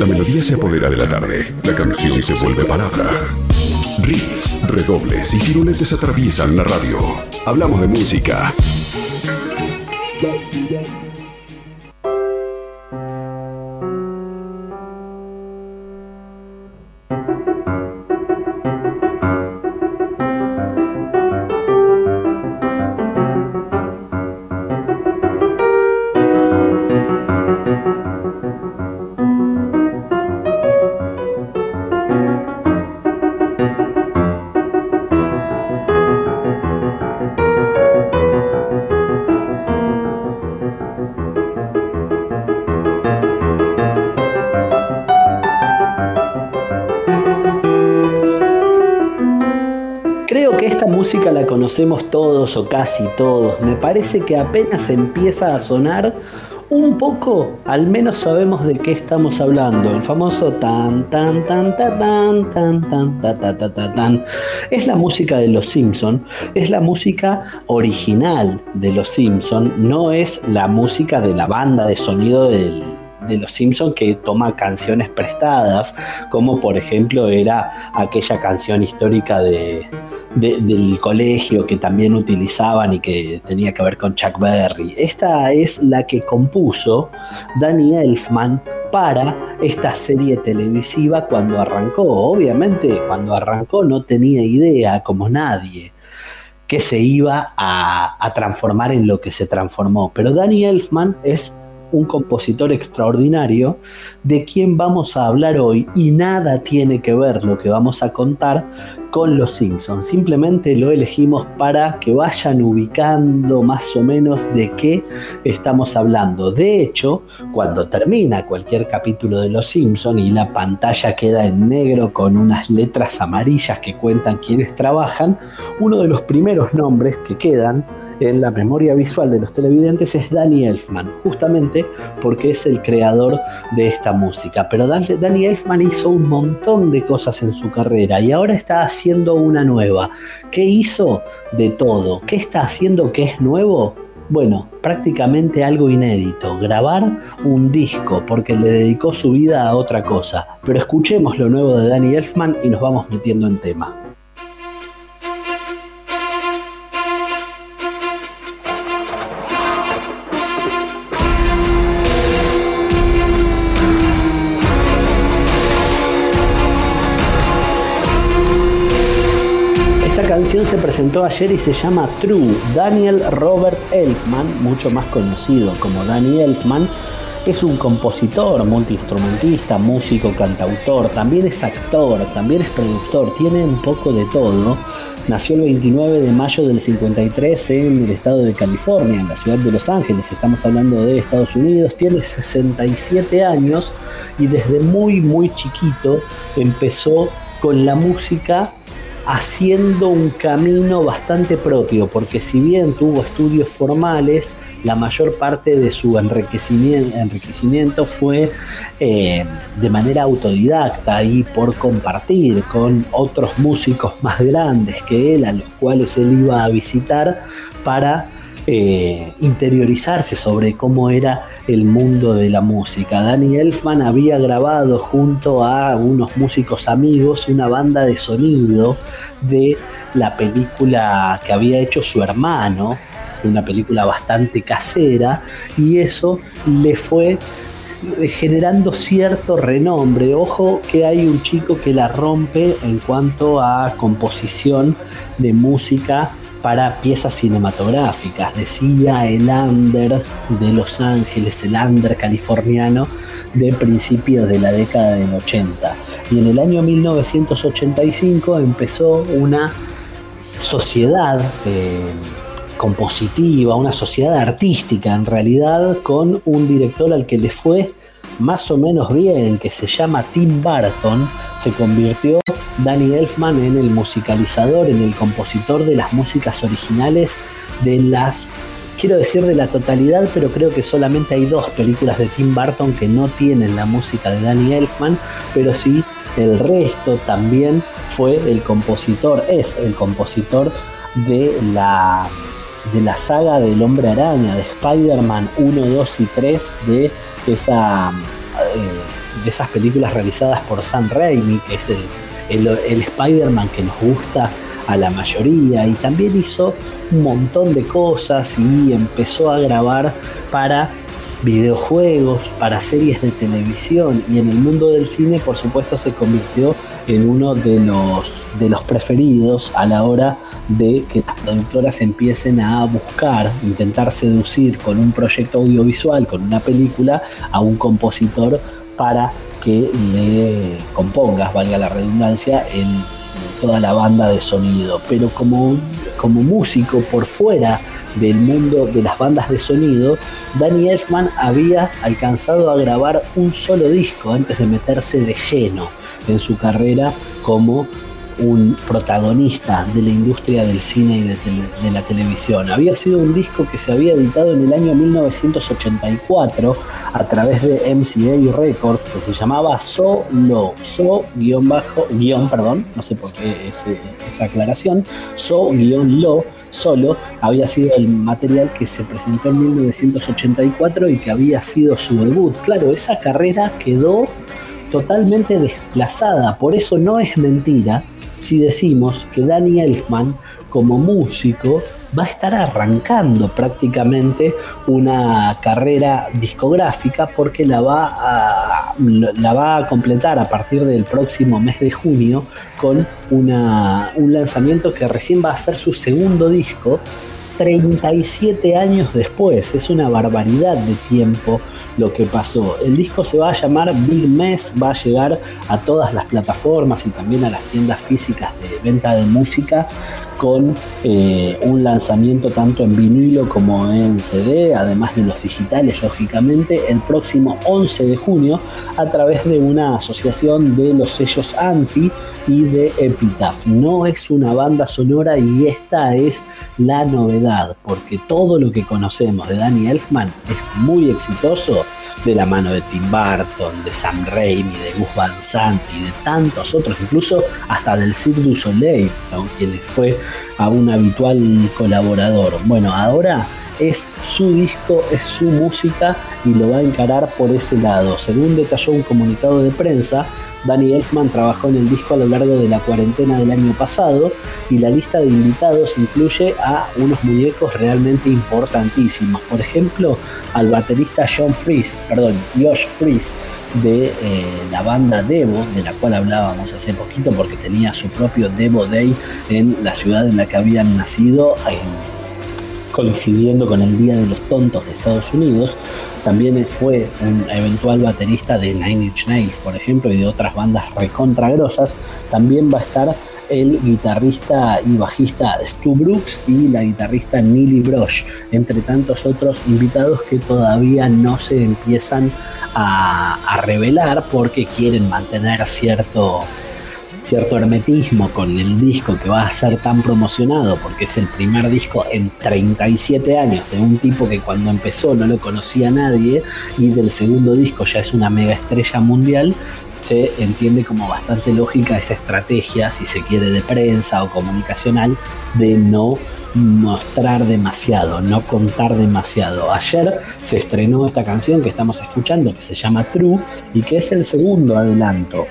La melodía se apodera de la tarde, la canción se vuelve palabra. Riffs, redobles y tiruletes atraviesan la radio. Hablamos de música. Música la conocemos todos o casi todos. Me parece que apenas empieza a sonar un poco, al menos sabemos de qué estamos hablando. El famoso tan tan tan tan tan tan tan tan tan tan es la música de los Simpson, es la música original de los Simpson, no es la música de la banda de sonido del de Los Simpsons que toma canciones prestadas, como por ejemplo era aquella canción histórica de, del colegio que también utilizaban y que tenía que ver con Chuck Berry. Esta es la que compuso Danny Elfman para esta serie televisiva cuando arrancó. Obviamente cuando arrancó no tenía idea, como nadie, que se iba a, a transformar en lo que se transformó. Pero Danny Elfman es un compositor extraordinario de quien vamos a hablar hoy y nada tiene que ver lo que vamos a contar con Los Simpsons. Simplemente lo elegimos para que vayan ubicando más o menos de qué estamos hablando. De hecho, cuando termina cualquier capítulo de Los Simpsons y la pantalla queda en negro con unas letras amarillas que cuentan quiénes trabajan, uno de los primeros nombres que quedan en la memoria visual de los televidentes es Danny Elfman, justamente porque es el creador de esta música. Pero Danny Elfman hizo un montón de cosas en su carrera y ahora está haciendo una nueva. ¿Qué hizo? De todo. ¿Qué está haciendo que es nuevo? Bueno, prácticamente algo inédito, grabar un disco porque le dedicó su vida a otra cosa. Pero escuchemos lo nuevo de Danny Elfman y nos vamos metiendo en tema. Se presentó ayer y se llama True. Daniel Robert Elfman, mucho más conocido como Danny Elfman, es un compositor, multiinstrumentista, músico, cantautor, también es actor, también es productor, tiene un poco de todo. Nació el 29 de mayo del 53 en el estado de California, en la ciudad de Los Ángeles, estamos hablando de Estados Unidos, tiene 67 años y desde muy muy chiquito empezó con la música haciendo un camino bastante propio, porque si bien tuvo estudios formales, la mayor parte de su enriquecimiento, fue eh, de manera autodidacta y por compartir con otros músicos más grandes que él, a los cuales él iba a visitar para eh, interiorizarse sobre cómo era el mundo de la música. Danny Elfman había grabado junto a unos músicos amigos una banda de sonido de la película que había hecho su hermano, una película bastante casera, y eso le fue generando cierto renombre. Ojo que hay un chico que la rompe en cuanto a composición de música para piezas cinematográficas. Decía el under de Los Ángeles, el under californiano de principios de la década del 80. Y en el año 1985 empezó una sociedad eh, compositiva, una sociedad artística en realidad, con un director al que le fue más o menos bien, que se llama Tim Burton, se convirtió Danny Elfman en el musicalizador, en el compositor de las músicas originales de las, quiero decir de la totalidad, pero creo que solamente hay dos películas de Tim Burton que no tienen la música de Danny Elfman, pero sí el resto también fue el compositor, es el compositor de la de la saga del hombre araña, de Spider-Man 1, 2 y 3, de esa de esas películas realizadas por Sam Raimi, que es el, el Spider-Man que nos gusta a la mayoría, y también hizo un montón de cosas y empezó a grabar para videojuegos, para series de televisión y en el mundo del cine por supuesto se convirtió en uno de los, de los preferidos a la hora de que las productoras empiecen a buscar, intentar seducir con un proyecto audiovisual, con una película, a un compositor para que le compongas, valga la redundancia, el, toda la banda de sonido. Pero como, como músico por fuera del mundo de las bandas de sonido, Danny Elfman había alcanzado a grabar un solo disco antes de meterse de lleno en su carrera como un protagonista de la industria del cine y de, la televisión. Había sido un disco que se había editado en el año 1984 a través de MCA Records que se llamaba Solo, So guion bajo, guion, perdón, no sé por qué esa aclaración, So guion Lo, solo había sido el material que se presentó en 1984 y que había sido su debut. Claro, esa carrera quedó totalmente desplazada. Por eso no es mentira si decimos que Danny Elfman, como músico, va a estar arrancando prácticamente una carrera discográfica porque la va a, la va a completar a partir del próximo mes de junio con una, un lanzamiento que recién va a ser su segundo disco 37 años después. Es una barbaridad de tiempo lo que pasó. El disco se va a llamar Big Mess, va a llegar a todas las plataformas y también a las tiendas físicas de venta de música con eh, un lanzamiento tanto en vinilo como en CD, además de los digitales, lógicamente, el próximo 11 de junio a través de una asociación de los sellos Anti y de Epitaph. No es una banda sonora y esta es la novedad, porque todo lo que conocemos de Danny Elfman es muy exitoso de la mano de Tim Burton, de Sam Raimi, de Gus Van Sant y de tantos otros, incluso hasta del Cirque du Soleil, quien fue a un habitual colaborador. Bueno, ahora es su disco, es su música y lo va a encarar por ese lado. Según detalló un comunicado de prensa, Danny Elfman trabajó en el disco a lo largo de la cuarentena del año pasado y la lista de invitados incluye a unos muñecos realmente importantísimos. Por ejemplo, al baterista John Fries, perdón, Josh Fries de eh, la banda Devo, de la cual hablábamos hace poquito porque tenía su propio Devo Day en la ciudad en la que habían nacido, coincidiendo con el Día de los Tontos de Estados Unidos. También fue un eventual baterista de Nine Inch Nails, por ejemplo, y de otras bandas recontragrosas. También va a estar el guitarrista y bajista Stu Brooks y la guitarrista Nili Brosh, entre tantos otros invitados que todavía no se empiezan a revelar porque quieren mantener cierto cierto hermetismo con el disco que va a ser tan promocionado, porque es el primer disco en 37 años de un tipo que cuando empezó no lo conocía nadie, y del segundo disco ya es una mega estrella mundial, se entiende como bastante lógica esa estrategia, si se quiere, de prensa o comunicacional, de no mostrar demasiado, no contar demasiado. Ayer se estrenó esta canción que estamos escuchando, que se llama True, y que es el segundo adelanto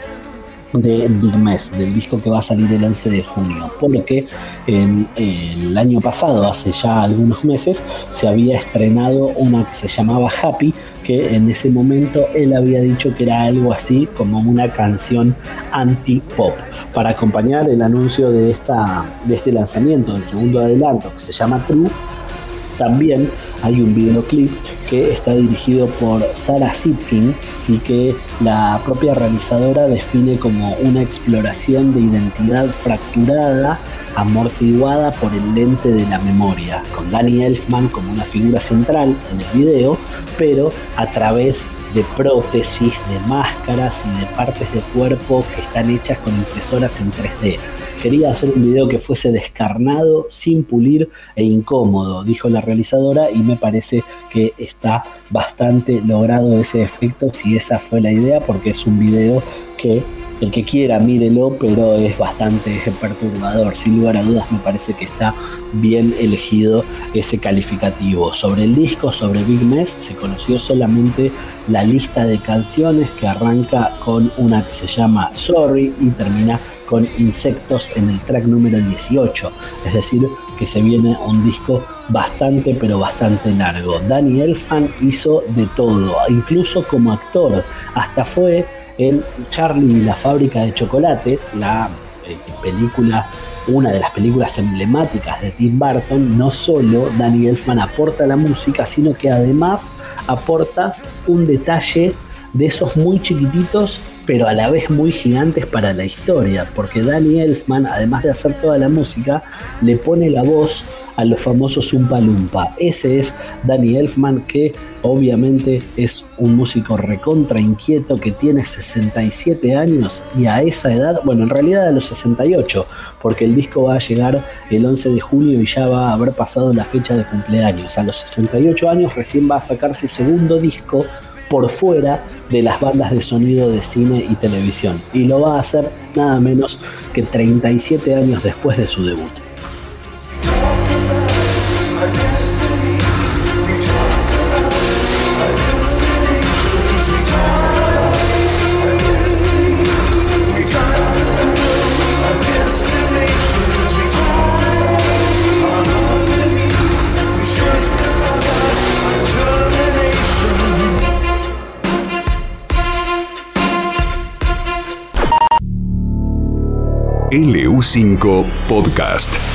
de Big Mess, del disco que va a salir el 11 de junio, porque en, el año pasado, hace ya algunos meses, se había estrenado una que se llamaba Happy, que en ese momento él había dicho que era algo así como una canción anti-pop, para acompañar el anuncio de, esta, de este lanzamiento, del segundo adelanto, que se llama True, también hay un videoclip que está dirigido por Sarah Sitkin y que la propia realizadora define como una exploración de identidad fracturada amortiguada por el lente de la memoria, con Danny Elfman como una figura central en el video, pero a través de prótesis, de máscaras y de partes de cuerpo que están hechas con impresoras en 3D. Quería hacer un video que fuese descarnado, sin pulir e incómodo, dijo la realizadora, y me parece que está bastante logrado ese efecto, si esa fue la idea, porque es un video que el que quiera mírelo, pero es bastante perturbador. Sin lugar a dudas me parece que está bien elegido ese calificativo. Sobre el disco, sobre Big Mess, se conoció solamente la lista de canciones que arranca con una que se llama Sorry y termina con Insectos en el track número 18. Es decir, que se viene un disco bastante pero bastante largo. Danny Elfman hizo de todo, incluso como actor. Hasta fue en Charlie y la fábrica de chocolates, la eh, película una de las películas emblemáticas de Tim Burton, no solo Danny Elfman aporta la música, sino que además aporta un detalle de esos muy chiquititos, pero a la vez muy gigantes para la historia, porque Danny Elfman, además de hacer toda la música, le pone la voz a los famosos Umpa Lumpa. Ese es Danny Elfman, que obviamente es un músico recontra inquieto que tiene 67 años y a esa edad, bueno, en realidad a los 68, porque el disco va a llegar el 11 de junio y ya va a haber pasado la fecha de cumpleaños. A los 68 años recién va a sacar su segundo disco por fuera de las bandas de sonido de cine y televisión. Y lo va a hacer nada menos que 37 años después de su debut. LU5 Podcast.